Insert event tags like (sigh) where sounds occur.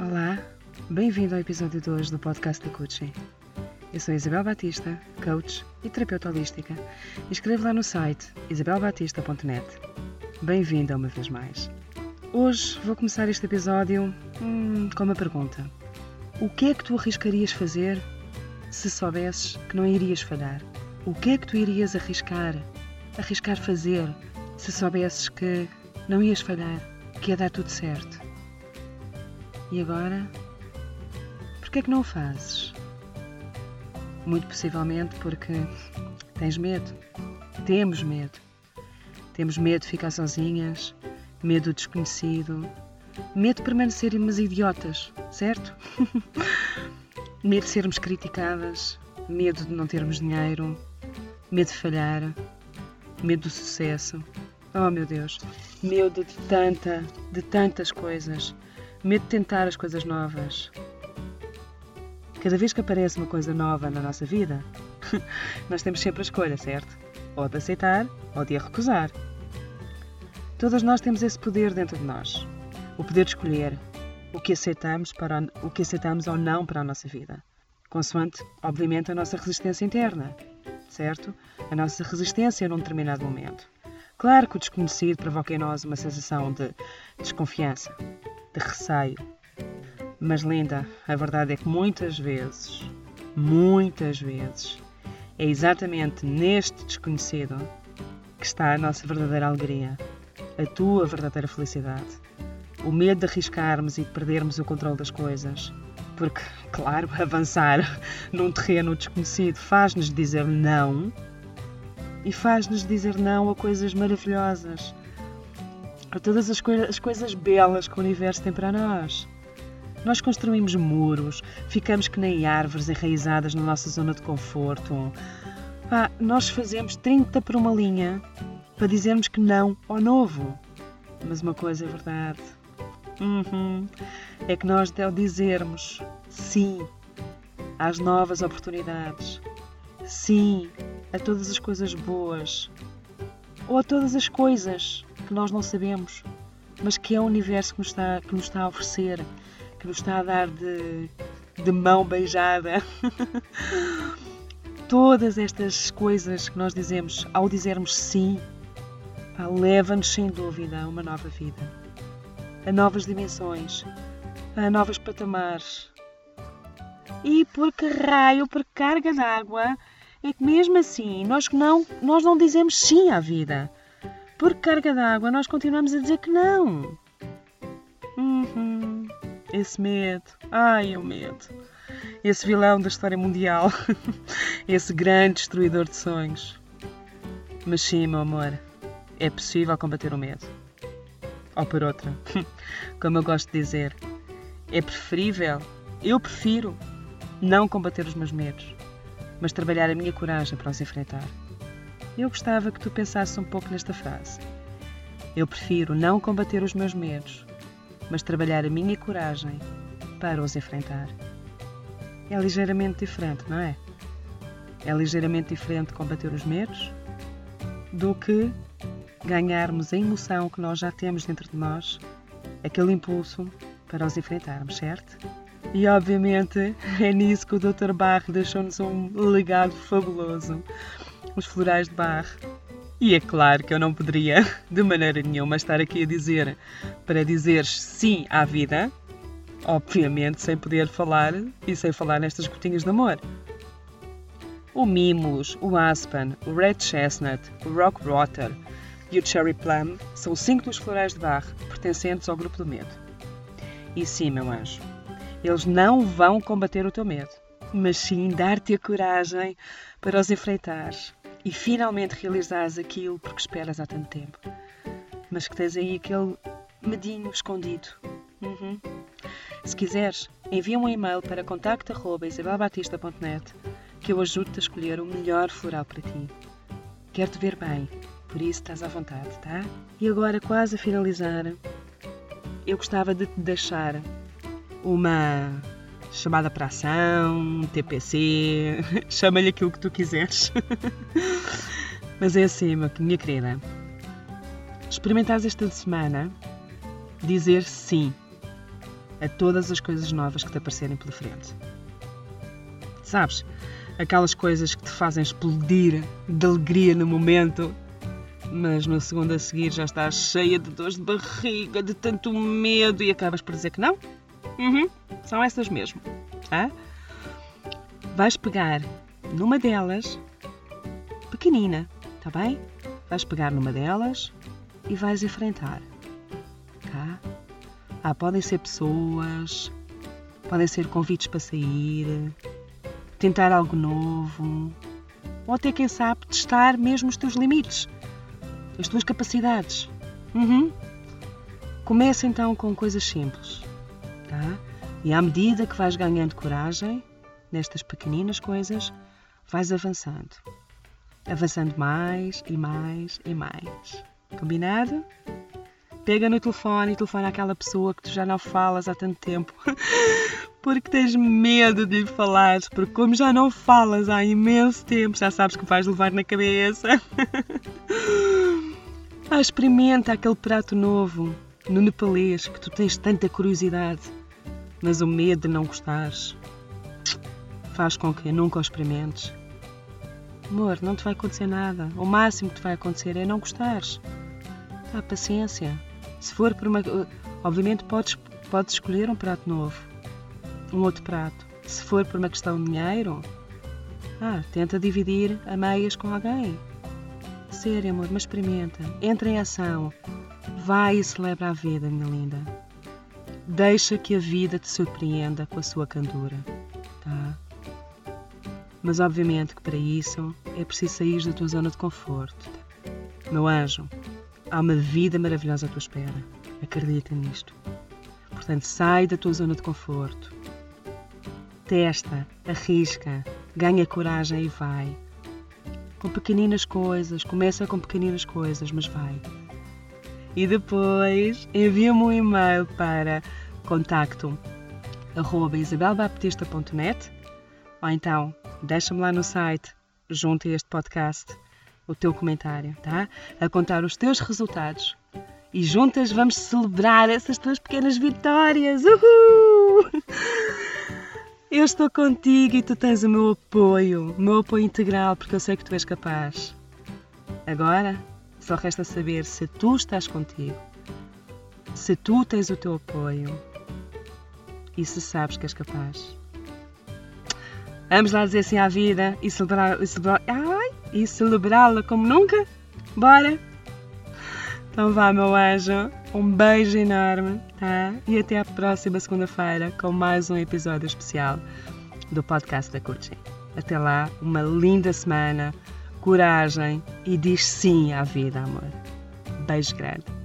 Olá, bem-vindo ao episódio 2 do podcast da Coaching. Eu sou Isabel Batista, coach e terapeuta holística, e escrevo lá no site isabelbatista.net. Bem-vinda uma vez mais. Hoje vou começar este episódio hum, com uma pergunta: O que é que tu arriscarias fazer se soubesses que não irias falhar? O que é que tu irias arriscar, arriscar fazer, se soubesses que não ias falhar, que ia dar tudo certo? E agora? Por que é que não o fazes? Muito possivelmente porque tens medo. Temos medo. Temos medo de ficar sozinhas, medo do desconhecido, medo de permanecermos idiotas, certo? (laughs) medo de sermos criticadas, medo de não termos dinheiro, medo de falhar, medo do sucesso. Oh meu Deus, medo de tanta, de tantas coisas, medo de tentar as coisas novas. Cada vez que aparece uma coisa nova na nossa vida, (laughs) nós temos sempre a escolha, certo? Ou de aceitar ou de a recusar. Todas nós temos esse poder dentro de nós, o poder de escolher o que aceitamos para o que aceitamos ou não para a nossa vida, consoante, obviamente, a nossa resistência interna certo? A nossa resistência num determinado momento. Claro que o desconhecido provoca em nós uma sensação de desconfiança, de receio. Mas, linda, a verdade é que muitas vezes, muitas vezes, é exatamente neste desconhecido que está a nossa verdadeira alegria, a tua verdadeira felicidade. O medo de arriscarmos e de perdermos o controle das coisas, porque, claro, (laughs) avançar num terreno desconhecido faz-nos dizer não e faz-nos dizer não a coisas maravilhosas, a todas as, as coisas belas que o universo tem para nós. Nós construímos muros, ficamos que nem árvores enraizadas na nossa zona de conforto. Ah, nós fazemos 30 por uma linha para dizermos que não ao novo. Mas uma coisa é verdade Uhum. É que nós, ao dizermos sim às novas oportunidades, sim a todas as coisas boas, ou a todas as coisas que nós não sabemos, mas que é o universo que nos está, que nos está a oferecer, que nos está a dar de, de mão beijada. (laughs) Todas estas coisas que nós dizemos, ao dizermos sim, leva-nos sem dúvida a uma nova vida a novas dimensões, a novos patamares. E por que raio, por carga d'água, é que mesmo assim nós não, nós não dizemos sim à vida. Por carga d'água nós continuamos a dizer que não. Uhum. Esse medo, ai o medo. Esse vilão da história mundial. (laughs) Esse grande destruidor de sonhos. Mas sim, meu amor, é possível combater o medo ou por outra. (laughs) Como eu gosto de dizer, é preferível, eu prefiro, não combater os meus medos, mas trabalhar a minha coragem para os enfrentar. Eu gostava que tu pensasses um pouco nesta frase. Eu prefiro não combater os meus medos, mas trabalhar a minha coragem para os enfrentar. É ligeiramente diferente, não é? É ligeiramente diferente combater os medos do que ganharmos a emoção que nós já temos dentro de nós, aquele impulso para os enfrentarmos, certo? E obviamente (laughs) é nisso que o Dr. Barr deixou-nos um legado fabuloso: os florais de Barr. E é claro que eu não poderia, (laughs) de maneira nenhuma, estar aqui a dizer para dizeres sim à vida, obviamente sem poder falar e sem falar nestas gotinhas de amor. O Mimulus, o Aspen, o Red Chestnut, o Rock Water, e o Cherry Plum são cinco dos florais de barro pertencentes ao grupo do medo. E sim, meu anjo, eles não vão combater o teu medo, mas sim dar-te a coragem para os enfrentar e finalmente realizares aquilo por que esperas há tanto tempo. Mas que tens aí aquele medinho escondido. Uhum. Se quiseres, envia um e-mail para contacto.isabelbatista.net que eu ajudo-te a escolher o melhor floral para ti. Quero-te ver bem por isso estás à vontade, tá? E agora, quase a finalizar, eu gostava de te deixar uma chamada para ação, TPC, (laughs) chama-lhe aquilo que tu quiseres. (laughs) Mas é assim, minha querida. Experimentares esta semana dizer sim. a todas as coisas novas que te aparecerem pela frente. Sabes? Aquelas coisas que te fazem explodir de alegria no momento, mas no segundo a seguir já estás cheia de dores de barriga, de tanto medo e acabas por dizer que não? Uhum, são essas mesmo. Ah? Vais pegar numa delas, pequenina, tá bem? Vais pegar numa delas e vais enfrentar. Tá? Ah, podem ser pessoas, podem ser convites para sair, tentar algo novo, ou até, quem sabe, testar mesmo os teus limites, as tuas capacidades. Uhum. Começa então com coisas simples, tá? E à medida que vais ganhando coragem nestas pequeninas coisas, vais avançando. Avançando mais e mais e mais. Combinado? Pega no telefone e telefona àquela pessoa que tu já não falas há tanto tempo. (laughs) porque tens medo de lhe falar, porque como já não falas há imenso tempo, já sabes que vais levar na cabeça. (laughs) ah, experimenta aquele prato novo no nepalês que tu tens tanta curiosidade, mas o medo de não gostares faz com que nunca o experimentes. Amor, não te vai acontecer nada. O máximo que te vai acontecer é não gostares. Tá, paciência. Se for por uma. Obviamente podes, podes escolher um prato novo, um outro prato. Se for por uma questão de dinheiro, ah, tenta dividir a meias com alguém. Sério, amor, mas experimenta. Entra em ação. Vai e celebra a vida, minha linda. Deixa que a vida te surpreenda com a sua candura, tá? Mas obviamente que para isso é preciso sair da tua zona de conforto. Meu anjo, há uma vida maravilhosa à tua espera. Acredita nisto. Portanto, sai da tua zona de conforto. Testa, arrisca, ganha coragem e vai. Com pequeninas coisas, começa com pequeninas coisas, mas vai. E depois envia-me um e-mail para contacto arroba isabelbaptista.net ou então deixa-me lá no site, junto a este podcast, o teu comentário, tá? A contar os teus resultados. E juntas vamos celebrar essas tuas pequenas vitórias. Uhul! Eu estou contigo e tu tens o meu apoio, o meu apoio integral, porque eu sei que tu és capaz. Agora, só resta saber se tu estás contigo, se tu tens o teu apoio e se sabes que és capaz. Vamos lá dizer sim à vida e celebrar, e celebrar, e celebrá-la como nunca? Bora? Então vá, meu anjo. Um beijo enorme, tá? E até a próxima segunda-feira com mais um episódio especial do podcast da Coaching. Até lá, uma linda semana, coragem e diz sim à vida, amor. Beijo grande.